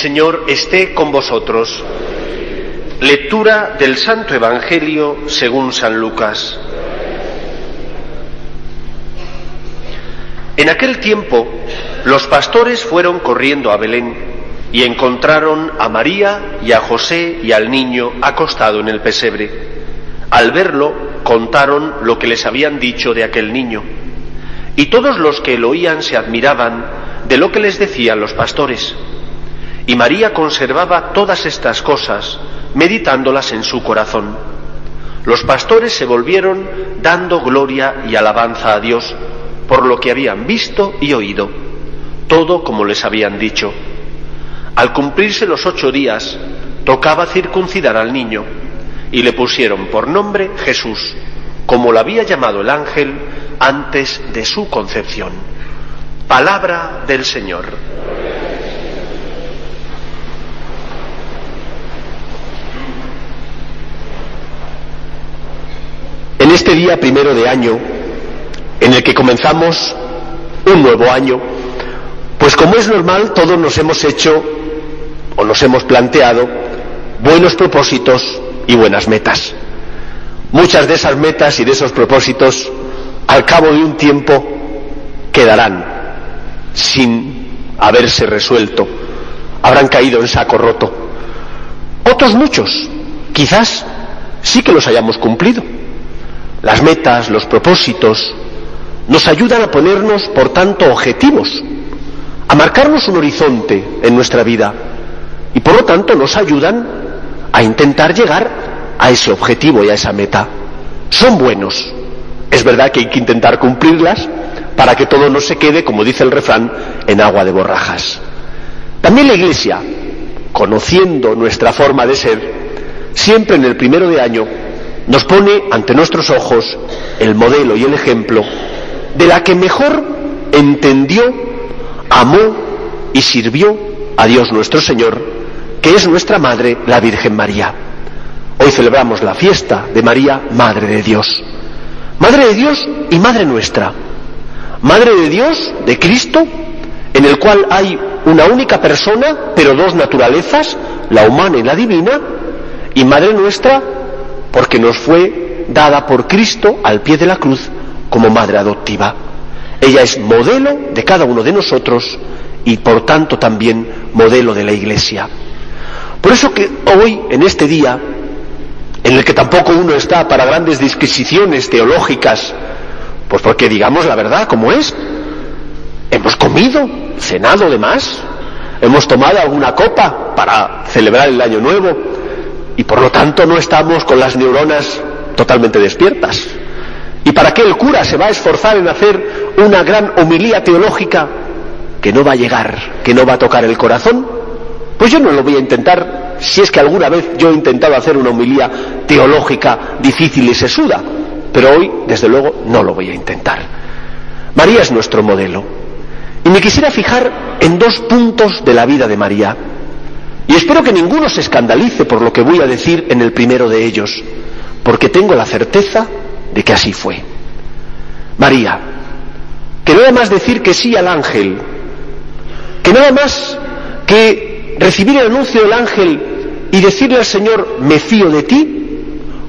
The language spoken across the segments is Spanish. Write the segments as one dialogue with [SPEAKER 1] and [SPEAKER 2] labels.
[SPEAKER 1] Señor esté con vosotros. Lectura del Santo Evangelio según San Lucas. En aquel tiempo, los pastores fueron corriendo a Belén y encontraron a María y a José y al niño acostado en el pesebre. Al verlo, contaron lo que les habían dicho de aquel niño. Y todos los que lo oían se admiraban de lo que les decían los pastores. Y María conservaba todas estas cosas, meditándolas en su corazón. Los pastores se volvieron dando gloria y alabanza a Dios por lo que habían visto y oído, todo como les habían dicho. Al cumplirse los ocho días, tocaba circuncidar al niño, y le pusieron por nombre Jesús, como lo había llamado el ángel antes de su concepción. Palabra del Señor. Este día primero de año, en el que comenzamos un nuevo año, pues como es normal, todos nos hemos hecho o nos hemos planteado buenos propósitos y buenas metas. Muchas de esas metas y de esos propósitos, al cabo de un tiempo, quedarán sin haberse resuelto, habrán caído en saco roto. Otros muchos, quizás sí que los hayamos cumplido. Las metas, los propósitos, nos ayudan a ponernos, por tanto, objetivos, a marcarnos un horizonte en nuestra vida y, por lo tanto, nos ayudan a intentar llegar a ese objetivo y a esa meta. Son buenos. Es verdad que hay que intentar cumplirlas para que todo no se quede, como dice el refrán, en agua de borrajas. También la Iglesia, conociendo nuestra forma de ser, siempre en el primero de año nos pone ante nuestros ojos el modelo y el ejemplo de la que mejor entendió, amó y sirvió a Dios nuestro Señor, que es nuestra Madre, la Virgen María. Hoy celebramos la fiesta de María, Madre de Dios. Madre de Dios y Madre nuestra. Madre de Dios, de Cristo, en el cual hay una única persona, pero dos naturalezas, la humana y la divina, y Madre nuestra, porque nos fue dada por Cristo al pie de la cruz como madre adoptiva. Ella es modelo de cada uno de nosotros y por tanto también modelo de la Iglesia. Por eso que hoy, en este día, en el que tampoco uno está para grandes disquisiciones teológicas, pues porque digamos la verdad como es, hemos comido, cenado de más, hemos tomado alguna copa para celebrar el año nuevo y por lo tanto no estamos con las neuronas totalmente despiertas. ¿Y para qué el cura se va a esforzar en hacer una gran homilía teológica que no va a llegar, que no va a tocar el corazón? Pues yo no lo voy a intentar si es que alguna vez yo he intentado hacer una homilía teológica difícil y sesuda, pero hoy, desde luego, no lo voy a intentar. María es nuestro modelo. Y me quisiera fijar en dos puntos de la vida de María. Y espero que ninguno se escandalice por lo que voy a decir en el primero de ellos, porque tengo la certeza de que así fue. María, que nada más decir que sí al ángel, que nada más que recibir el anuncio del ángel y decirle al Señor, me fío de ti,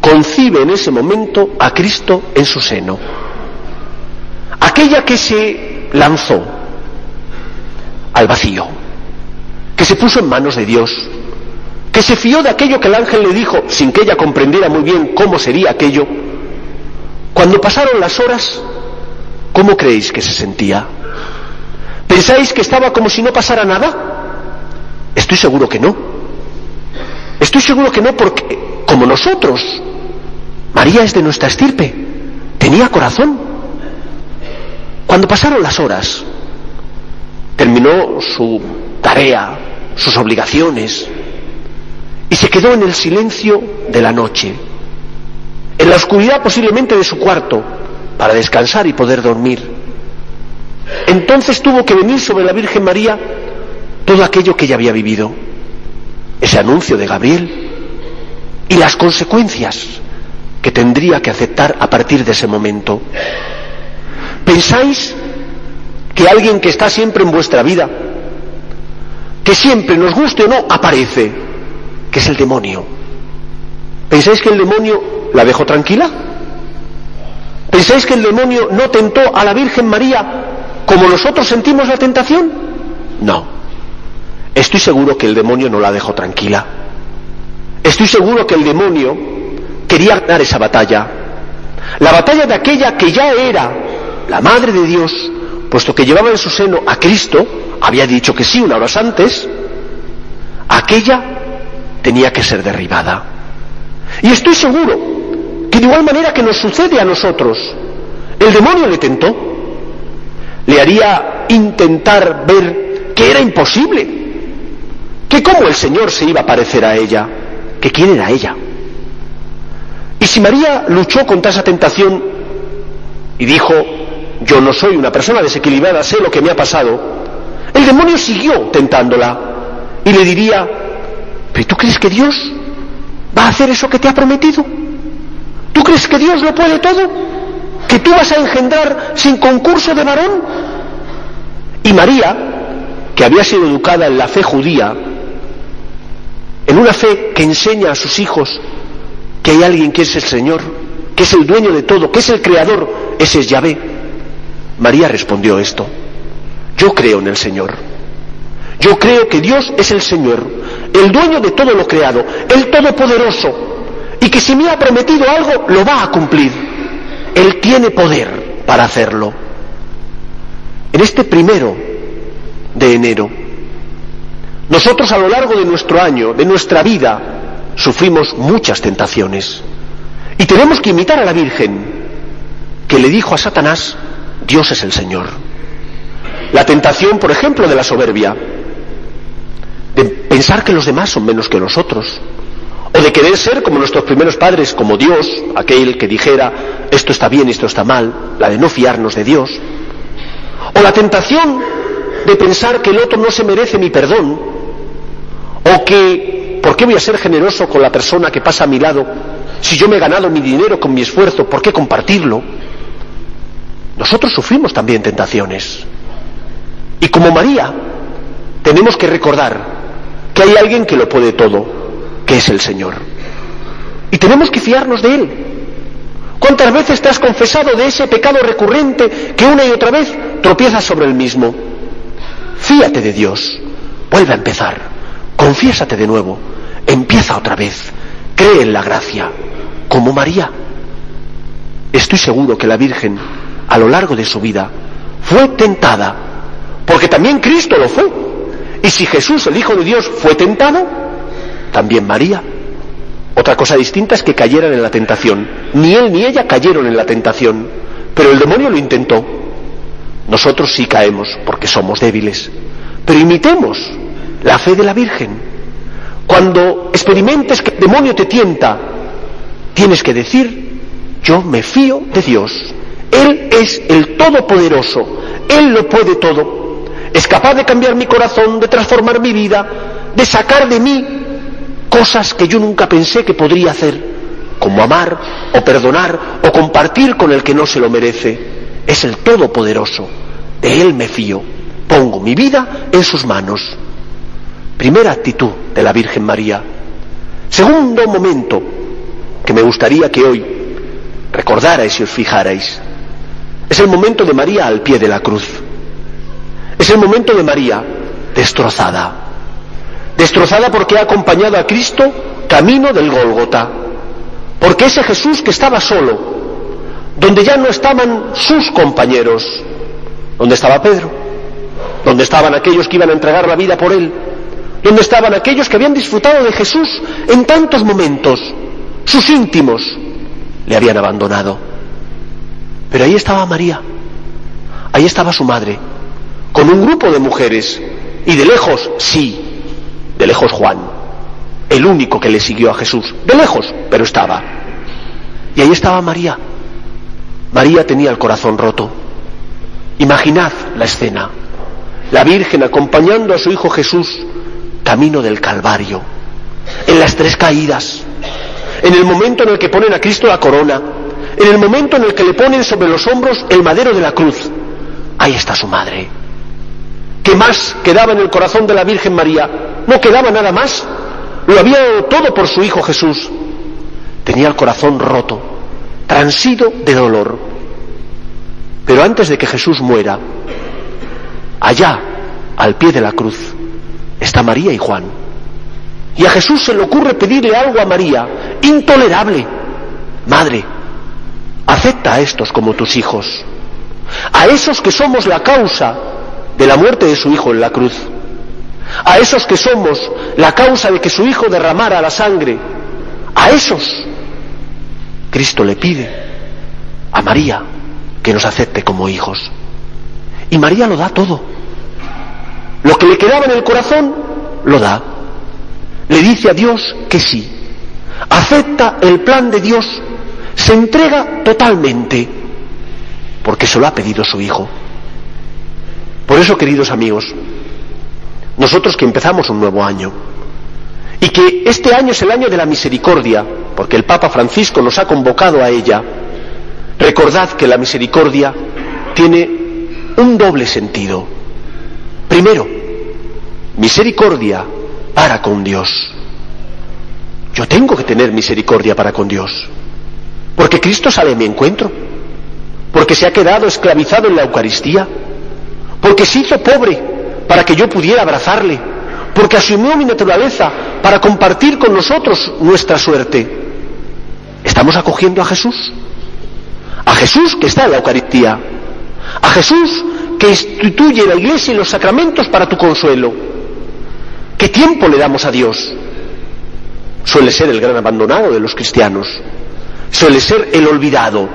[SPEAKER 1] concibe en ese momento a Cristo en su seno. Aquella que se lanzó al vacío, que se puso en manos de Dios, que se fió de aquello que el ángel le dijo, sin que ella comprendiera muy bien cómo sería aquello, cuando pasaron las horas, ¿cómo creéis que se sentía? ¿Pensáis que estaba como si no pasara nada? Estoy seguro que no. Estoy seguro que no porque, como nosotros, María es de nuestra estirpe, tenía corazón. Cuando pasaron las horas, terminó su tarea, sus obligaciones, y se quedó en el silencio de la noche en la oscuridad posiblemente de su cuarto, para descansar y poder dormir. Entonces tuvo que venir sobre la Virgen María todo aquello que ella había vivido, ese anuncio de Gabriel y las consecuencias que tendría que aceptar a partir de ese momento. ¿Pensáis que alguien que está siempre en vuestra vida, que siempre, nos guste o no, aparece, que es el demonio. ¿Pensáis que el demonio la dejó tranquila? ¿Pensáis que el demonio no tentó a la Virgen María como nosotros sentimos la tentación? No. Estoy seguro que el demonio no la dejó tranquila. Estoy seguro que el demonio quería ganar esa batalla. La batalla de aquella que ya era la Madre de Dios, puesto que llevaba en su seno a Cristo, había dicho que sí una hora antes, aquella tenía que ser derribada. Y estoy seguro que de igual manera que nos sucede a nosotros, el demonio le tentó, le haría intentar ver que era imposible, que cómo el Señor se iba a parecer a ella, que quién era ella. Y si María luchó contra esa tentación y dijo, yo no soy una persona desequilibrada, sé lo que me ha pasado, el demonio siguió tentándola y le diría, ¿pero tú crees que Dios va a hacer eso que te ha prometido? ¿Tú crees que Dios lo puede todo? ¿Que tú vas a engendrar sin concurso de varón? Y María, que había sido educada en la fe judía, en una fe que enseña a sus hijos que hay alguien que es el Señor, que es el dueño de todo, que es el creador, ese es Yahvé. María respondió esto, yo creo en el Señor. Yo creo que Dios es el Señor, el dueño de todo lo creado, el todopoderoso, y que si me ha prometido algo, lo va a cumplir. Él tiene poder para hacerlo. En este primero de enero, nosotros a lo largo de nuestro año, de nuestra vida, sufrimos muchas tentaciones. Y tenemos que imitar a la Virgen, que le dijo a Satanás, Dios es el Señor. La tentación, por ejemplo, de la soberbia, de pensar que los demás son menos que nosotros, o de querer ser como nuestros primeros padres, como Dios, aquel que dijera, esto está bien, esto está mal, la de no fiarnos de Dios, o la tentación de pensar que el otro no se merece mi perdón, o que, ¿por qué voy a ser generoso con la persona que pasa a mi lado si yo me he ganado mi dinero con mi esfuerzo? ¿Por qué compartirlo? Nosotros sufrimos también tentaciones. Y como María, tenemos que recordar que hay alguien que lo puede todo, que es el Señor. Y tenemos que fiarnos de Él. ¿Cuántas veces te has confesado de ese pecado recurrente que una y otra vez tropiezas sobre el mismo? Fíate de Dios, vuelve a empezar, confiésate de nuevo, empieza otra vez, cree en la gracia, como María. Estoy seguro que la Virgen, a lo largo de su vida, fue tentada, porque también Cristo lo fue. Y si Jesús, el Hijo de Dios, fue tentado, también María. Otra cosa distinta es que cayeran en la tentación. Ni él ni ella cayeron en la tentación, pero el demonio lo intentó. Nosotros sí caemos porque somos débiles. Pero imitemos la fe de la Virgen. Cuando experimentes que el demonio te tienta, tienes que decir, yo me fío de Dios. Él es el Todopoderoso. Él lo puede todo. Es capaz de cambiar mi corazón, de transformar mi vida, de sacar de mí cosas que yo nunca pensé que podría hacer, como amar o perdonar o compartir con el que no se lo merece. Es el Todopoderoso. De Él me fío. Pongo mi vida en sus manos. Primera actitud de la Virgen María. Segundo momento que me gustaría que hoy recordarais y os fijarais. Es el momento de María al pie de la cruz. Es el momento de María destrozada. Destrozada porque ha acompañado a Cristo camino del Gólgota. Porque ese Jesús que estaba solo, donde ya no estaban sus compañeros, donde estaba Pedro, donde estaban aquellos que iban a entregar la vida por él, donde estaban aquellos que habían disfrutado de Jesús en tantos momentos, sus íntimos, le habían abandonado. Pero ahí estaba María, ahí estaba su madre, con un grupo de mujeres, y de lejos, sí, de lejos Juan, el único que le siguió a Jesús, de lejos, pero estaba. Y ahí estaba María. María tenía el corazón roto. Imaginad la escena. La Virgen acompañando a su Hijo Jesús camino del Calvario, en las tres caídas, en el momento en el que ponen a Cristo la corona, en el momento en el que le ponen sobre los hombros el madero de la cruz. Ahí está su madre. ¿Qué más quedaba en el corazón de la Virgen María? No quedaba nada más. Lo había dado todo por su Hijo Jesús. Tenía el corazón roto, transido de dolor. Pero antes de que Jesús muera, allá, al pie de la cruz, está María y Juan. Y a Jesús se le ocurre pedirle algo a María, intolerable. Madre, acepta a estos como tus hijos, a esos que somos la causa de la muerte de su hijo en la cruz, a esos que somos la causa de que su hijo derramara la sangre, a esos Cristo le pide a María que nos acepte como hijos. Y María lo da todo. Lo que le quedaba en el corazón, lo da. Le dice a Dios que sí. Acepta el plan de Dios. Se entrega totalmente. Porque se lo ha pedido su Hijo. Por eso, queridos amigos, nosotros que empezamos un nuevo año, y que este año es el año de la misericordia, porque el Papa Francisco nos ha convocado a ella, recordad que la misericordia tiene un doble sentido. Primero, misericordia para con Dios. Yo tengo que tener misericordia para con Dios, porque Cristo sale a mi encuentro, porque se ha quedado esclavizado en la Eucaristía, porque se hizo pobre para que yo pudiera abrazarle, porque asumió mi naturaleza para compartir con nosotros nuestra suerte. ¿Estamos acogiendo a Jesús? A Jesús que está en la Eucaristía, a Jesús que instituye la iglesia y los sacramentos para tu consuelo. ¿Qué tiempo le damos a Dios? Suele ser el gran abandonado de los cristianos, suele ser el olvidado,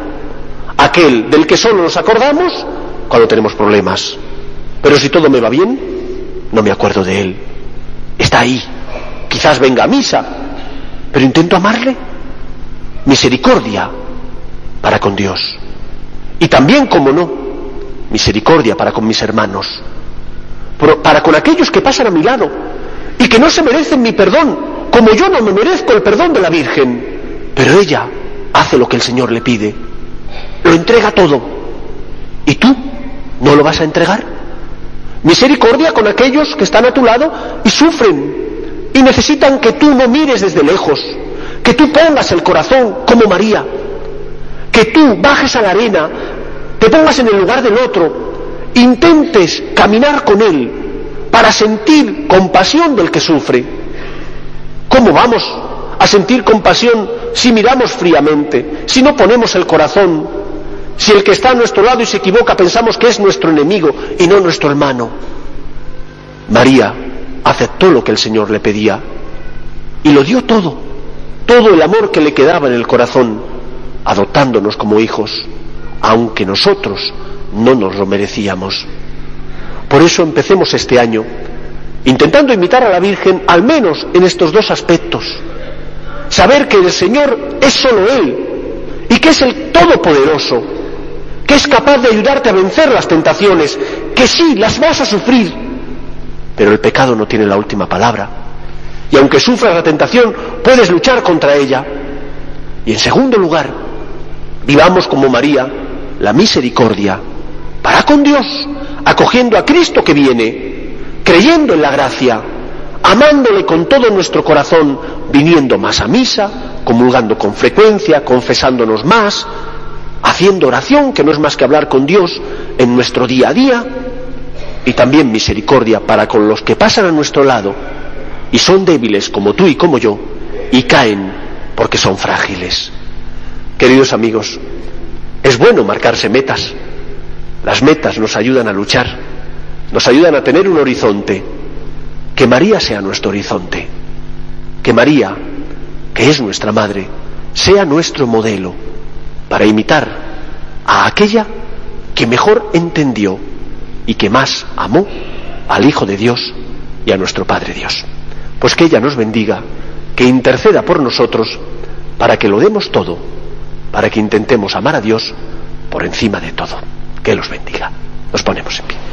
[SPEAKER 1] aquel del que solo nos acordamos cuando tenemos problemas. Pero si todo me va bien, no me acuerdo de él. Está ahí. Quizás venga a misa, pero intento amarle. Misericordia para con Dios. Y también, como no, misericordia para con mis hermanos. Para con aquellos que pasan a mi lado y que no se merecen mi perdón, como yo no me merezco el perdón de la Virgen. Pero ella hace lo que el Señor le pide. Lo entrega todo. ¿Y tú no lo vas a entregar? Misericordia con aquellos que están a tu lado y sufren y necesitan que tú no mires desde lejos, que tú pongas el corazón como María, que tú bajes a la arena, te pongas en el lugar del otro, intentes caminar con él para sentir compasión del que sufre. ¿Cómo vamos a sentir compasión si miramos fríamente, si no ponemos el corazón si el que está a nuestro lado y se equivoca pensamos que es nuestro enemigo y no nuestro hermano. María aceptó lo que el Señor le pedía y lo dio todo, todo el amor que le quedaba en el corazón, adoptándonos como hijos, aunque nosotros no nos lo merecíamos. Por eso empecemos este año intentando imitar a la Virgen al menos en estos dos aspectos. Saber que el Señor es solo Él y que es el Todopoderoso que es capaz de ayudarte a vencer las tentaciones, que sí, las vas a sufrir, pero el pecado no tiene la última palabra. Y aunque sufras la tentación, puedes luchar contra ella. Y en segundo lugar, vivamos como María la misericordia para con Dios, acogiendo a Cristo que viene, creyendo en la gracia, amándole con todo nuestro corazón, viniendo más a misa, comulgando con frecuencia, confesándonos más, haciendo oración, que no es más que hablar con Dios en nuestro día a día, y también misericordia para con los que pasan a nuestro lado y son débiles como tú y como yo, y caen porque son frágiles. Queridos amigos, es bueno marcarse metas. Las metas nos ayudan a luchar, nos ayudan a tener un horizonte. Que María sea nuestro horizonte. Que María, que es nuestra madre, sea nuestro modelo para imitar a aquella que mejor entendió y que más amó al Hijo de Dios y a nuestro Padre Dios. Pues que ella nos bendiga, que interceda por nosotros para que lo demos todo, para que intentemos amar a Dios por encima de todo. Que los bendiga. Nos ponemos en pie.